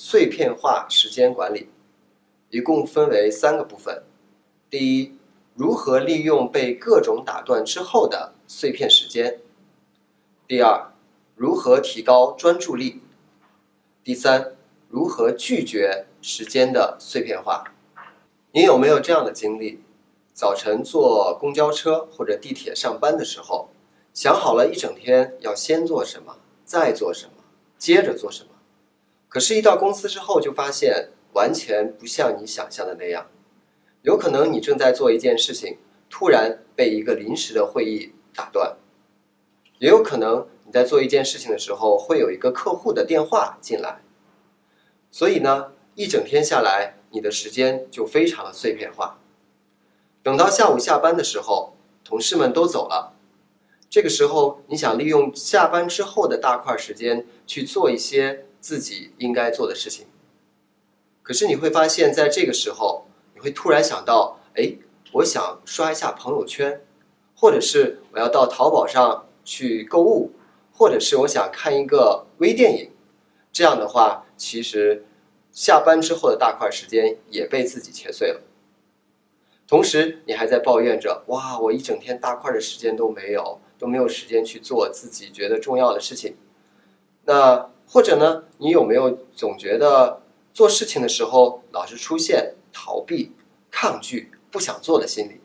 碎片化时间管理，一共分为三个部分。第一，如何利用被各种打断之后的碎片时间；第二，如何提高专注力；第三，如何拒绝时间的碎片化。你有没有这样的经历？早晨坐公交车或者地铁上班的时候，想好了一整天要先做什么，再做什么，接着做什么，可是，一到公司之后就发现完全不像你想象的那样。有可能你正在做一件事情，突然被一个临时的会议打断；也有可能你在做一件事情的时候，会有一个客户的电话进来。所以呢，一整天下来。你的时间就非常的碎片化。等到下午下班的时候，同事们都走了，这个时候你想利用下班之后的大块时间去做一些自己应该做的事情，可是你会发现在这个时候，你会突然想到，哎，我想刷一下朋友圈，或者是我要到淘宝上去购物，或者是我想看一个微电影，这样的话，其实。下班之后的大块时间也被自己切碎了，同时你还在抱怨着：哇，我一整天大块的时间都没有，都没有时间去做自己觉得重要的事情。那或者呢，你有没有总觉得做事情的时候老是出现逃避、抗拒、不想做的心理？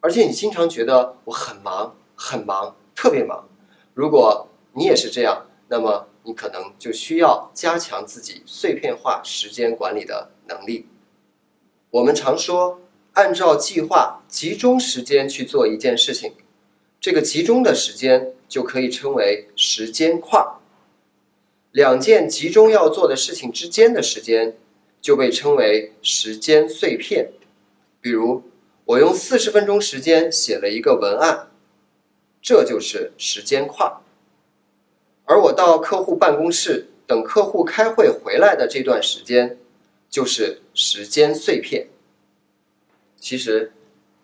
而且你经常觉得我很忙、很忙、特别忙。如果你也是这样，那么。你可能就需要加强自己碎片化时间管理的能力。我们常说，按照计划集中时间去做一件事情，这个集中的时间就可以称为时间块。两件集中要做的事情之间的时间就被称为时间碎片。比如，我用四十分钟时间写了一个文案，这就是时间块。而我到客户办公室等客户开会回来的这段时间，就是时间碎片。其实，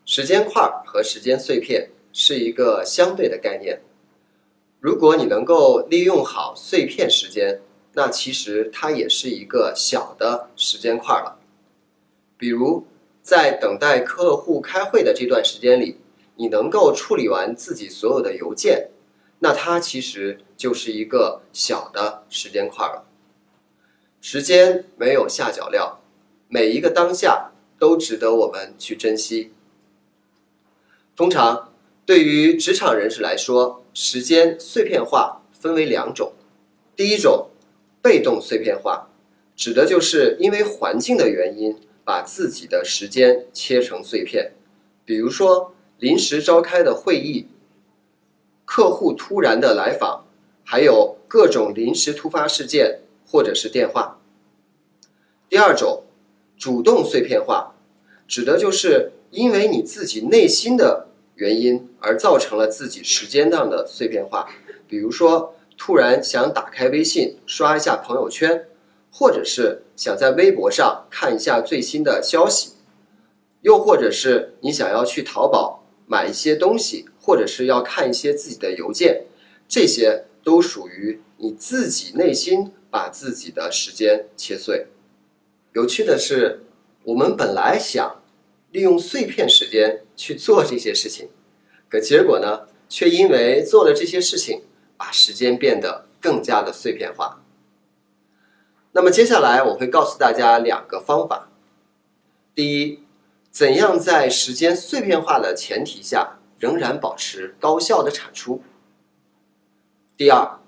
时间块和时间碎片是一个相对的概念。如果你能够利用好碎片时间，那其实它也是一个小的时间块了。比如，在等待客户开会的这段时间里，你能够处理完自己所有的邮件。那它其实就是一个小的时间块了。时间没有下脚料，每一个当下都值得我们去珍惜。通常，对于职场人士来说，时间碎片化分为两种。第一种，被动碎片化，指的就是因为环境的原因，把自己的时间切成碎片，比如说临时召开的会议。客户突然的来访，还有各种临时突发事件或者是电话。第二种，主动碎片化，指的就是因为你自己内心的原因而造成了自己时间上的碎片化。比如说，突然想打开微信刷一下朋友圈，或者是想在微博上看一下最新的消息，又或者是你想要去淘宝买一些东西。或者是要看一些自己的邮件，这些都属于你自己内心把自己的时间切碎。有趣的是，我们本来想利用碎片时间去做这些事情，可结果呢，却因为做了这些事情，把时间变得更加的碎片化。那么接下来我会告诉大家两个方法：第一，怎样在时间碎片化的前提下。仍然保持高效的产出。第二，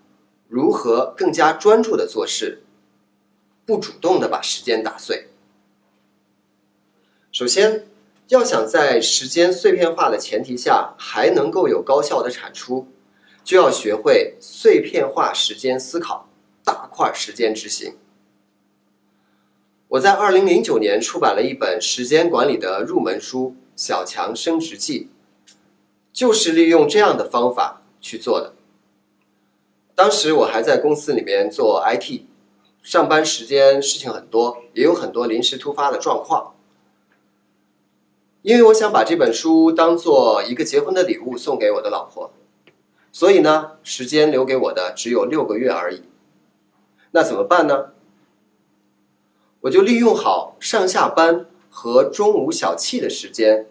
如何更加专注的做事，不主动的把时间打碎。首先，要想在时间碎片化的前提下还能够有高效的产出，就要学会碎片化时间思考。大块时间执行。我在二零零九年出版了一本时间管理的入门书《小强升职记》，就是利用这样的方法去做的。当时我还在公司里面做 IT，上班时间事情很多，也有很多临时突发的状况。因为我想把这本书当做一个结婚的礼物送给我的老婆，所以呢，时间留给我的只有六个月而已。那怎么办呢？我就利用好上下班和中午小憩的时间，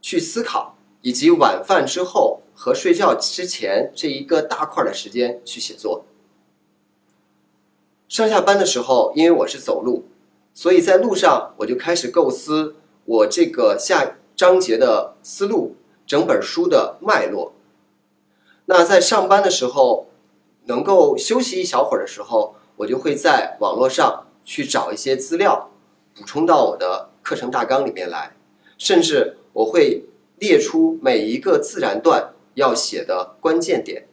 去思考，以及晚饭之后和睡觉之前这一个大块的时间去写作。上下班的时候，因为我是走路，所以在路上我就开始构思我这个下章节的思路，整本书的脉络。那在上班的时候，能够休息一小会儿的时候，我就会在网络上。去找一些资料，补充到我的课程大纲里面来，甚至我会列出每一个自然段要写的关键点。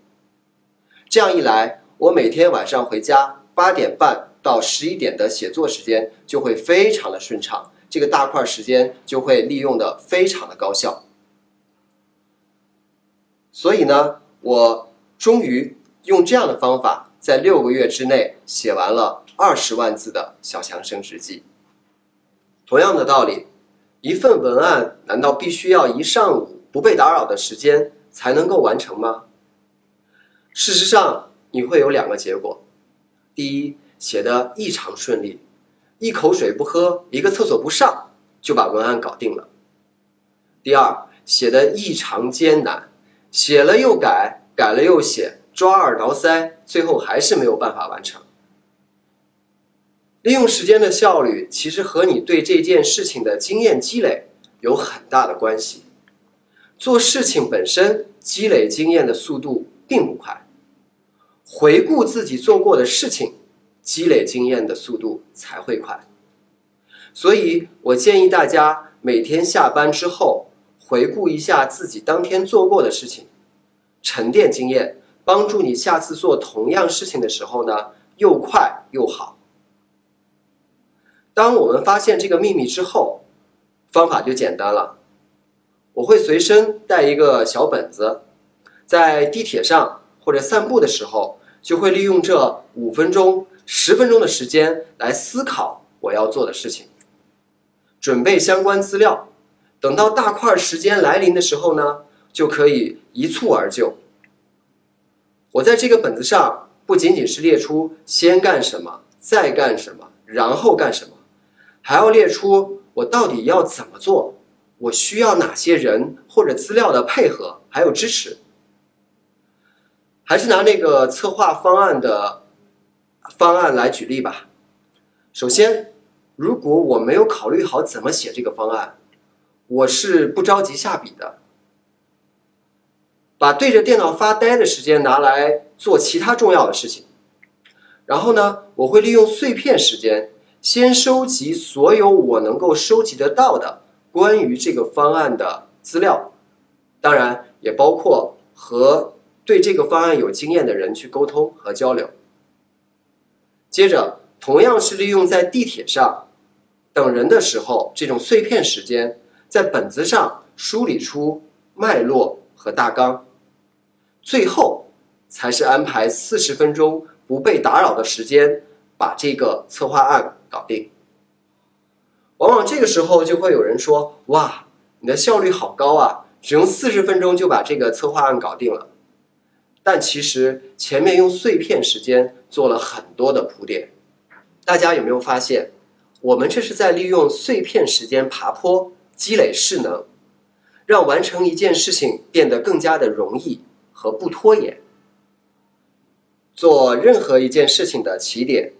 这样一来，我每天晚上回家八点半到十一点的写作时间就会非常的顺畅，这个大块时间就会利用的非常的高效。所以呢，我终于用这样的方法，在六个月之内写完了。二十万字的小强升职记。同样的道理，一份文案难道必须要一上午不被打扰的时间才能够完成吗？事实上，你会有两个结果：第一，写的异常顺利，一口水不喝，一个厕所不上，就把文案搞定了；第二，写的异常艰难，写了又改，改了又写，抓耳挠腮，最后还是没有办法完成。利用时间的效率，其实和你对这件事情的经验积累有很大的关系。做事情本身积累经验的速度并不快，回顾自己做过的事情，积累经验的速度才会快。所以我建议大家每天下班之后回顾一下自己当天做过的事情，沉淀经验，帮助你下次做同样事情的时候呢，又快又好。当我们发现这个秘密之后，方法就简单了。我会随身带一个小本子，在地铁上或者散步的时候，就会利用这五分钟、十分钟的时间来思考我要做的事情，准备相关资料。等到大块时间来临的时候呢，就可以一蹴而就。我在这个本子上不仅仅是列出先干什么，再干什么，然后干什么。还要列出我到底要怎么做，我需要哪些人或者资料的配合，还有支持。还是拿那个策划方案的方案来举例吧。首先，如果我没有考虑好怎么写这个方案，我是不着急下笔的，把对着电脑发呆的时间拿来做其他重要的事情。然后呢，我会利用碎片时间。先收集所有我能够收集得到的关于这个方案的资料，当然也包括和对这个方案有经验的人去沟通和交流。接着，同样是利用在地铁上等人的时候这种碎片时间，在本子上梳理出脉络和大纲，最后才是安排四十分钟不被打扰的时间，把这个策划案。搞定。往往这个时候就会有人说：“哇，你的效率好高啊！只用四十分钟就把这个策划案搞定了。”但其实前面用碎片时间做了很多的铺垫。大家有没有发现，我们这是在利用碎片时间爬坡，积累势能，让完成一件事情变得更加的容易和不拖延。做任何一件事情的起点。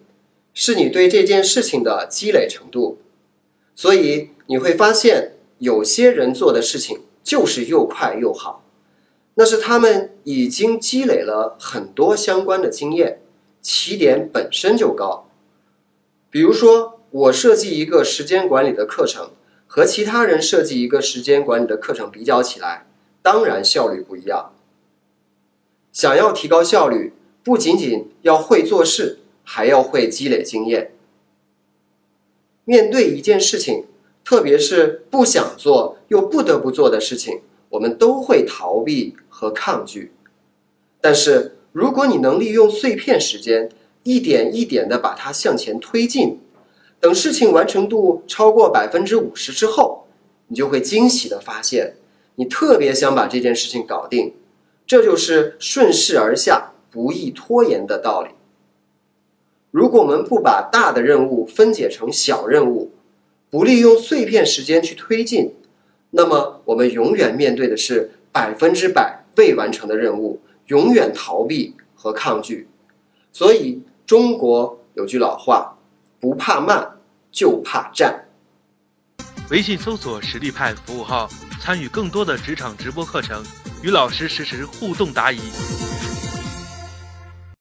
是你对这件事情的积累程度，所以你会发现，有些人做的事情就是又快又好，那是他们已经积累了很多相关的经验，起点本身就高。比如说，我设计一个时间管理的课程，和其他人设计一个时间管理的课程比较起来，当然效率不一样。想要提高效率，不仅仅要会做事，还要会积累经验。面对一件事情，特别是不想做又不得不做的事情，我们都会逃避和抗拒。但是，如果你能利用碎片时间，一点一点的把它向前推进，等事情完成度超过百分之五十之后，你就会惊喜的发现，你特别想把这件事情搞定。这就是顺势而下。不易拖延的道理。如果我们不把大的任务分解成小任务，不利用碎片时间去推进，那么我们永远面对的是百分之百未完成的任务，永远逃避和抗拒。所以，中国有句老话：不怕慢，就怕站。微信搜索“实力派”服务号，参与更多的职场直播课程，与老师实时互动答疑。